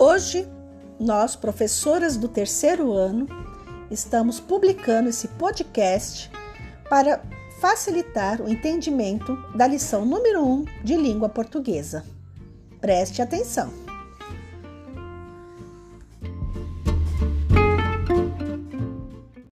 Hoje, nós, professoras do terceiro ano, estamos publicando esse podcast para facilitar o entendimento da lição número 1 um de língua portuguesa. Preste atenção!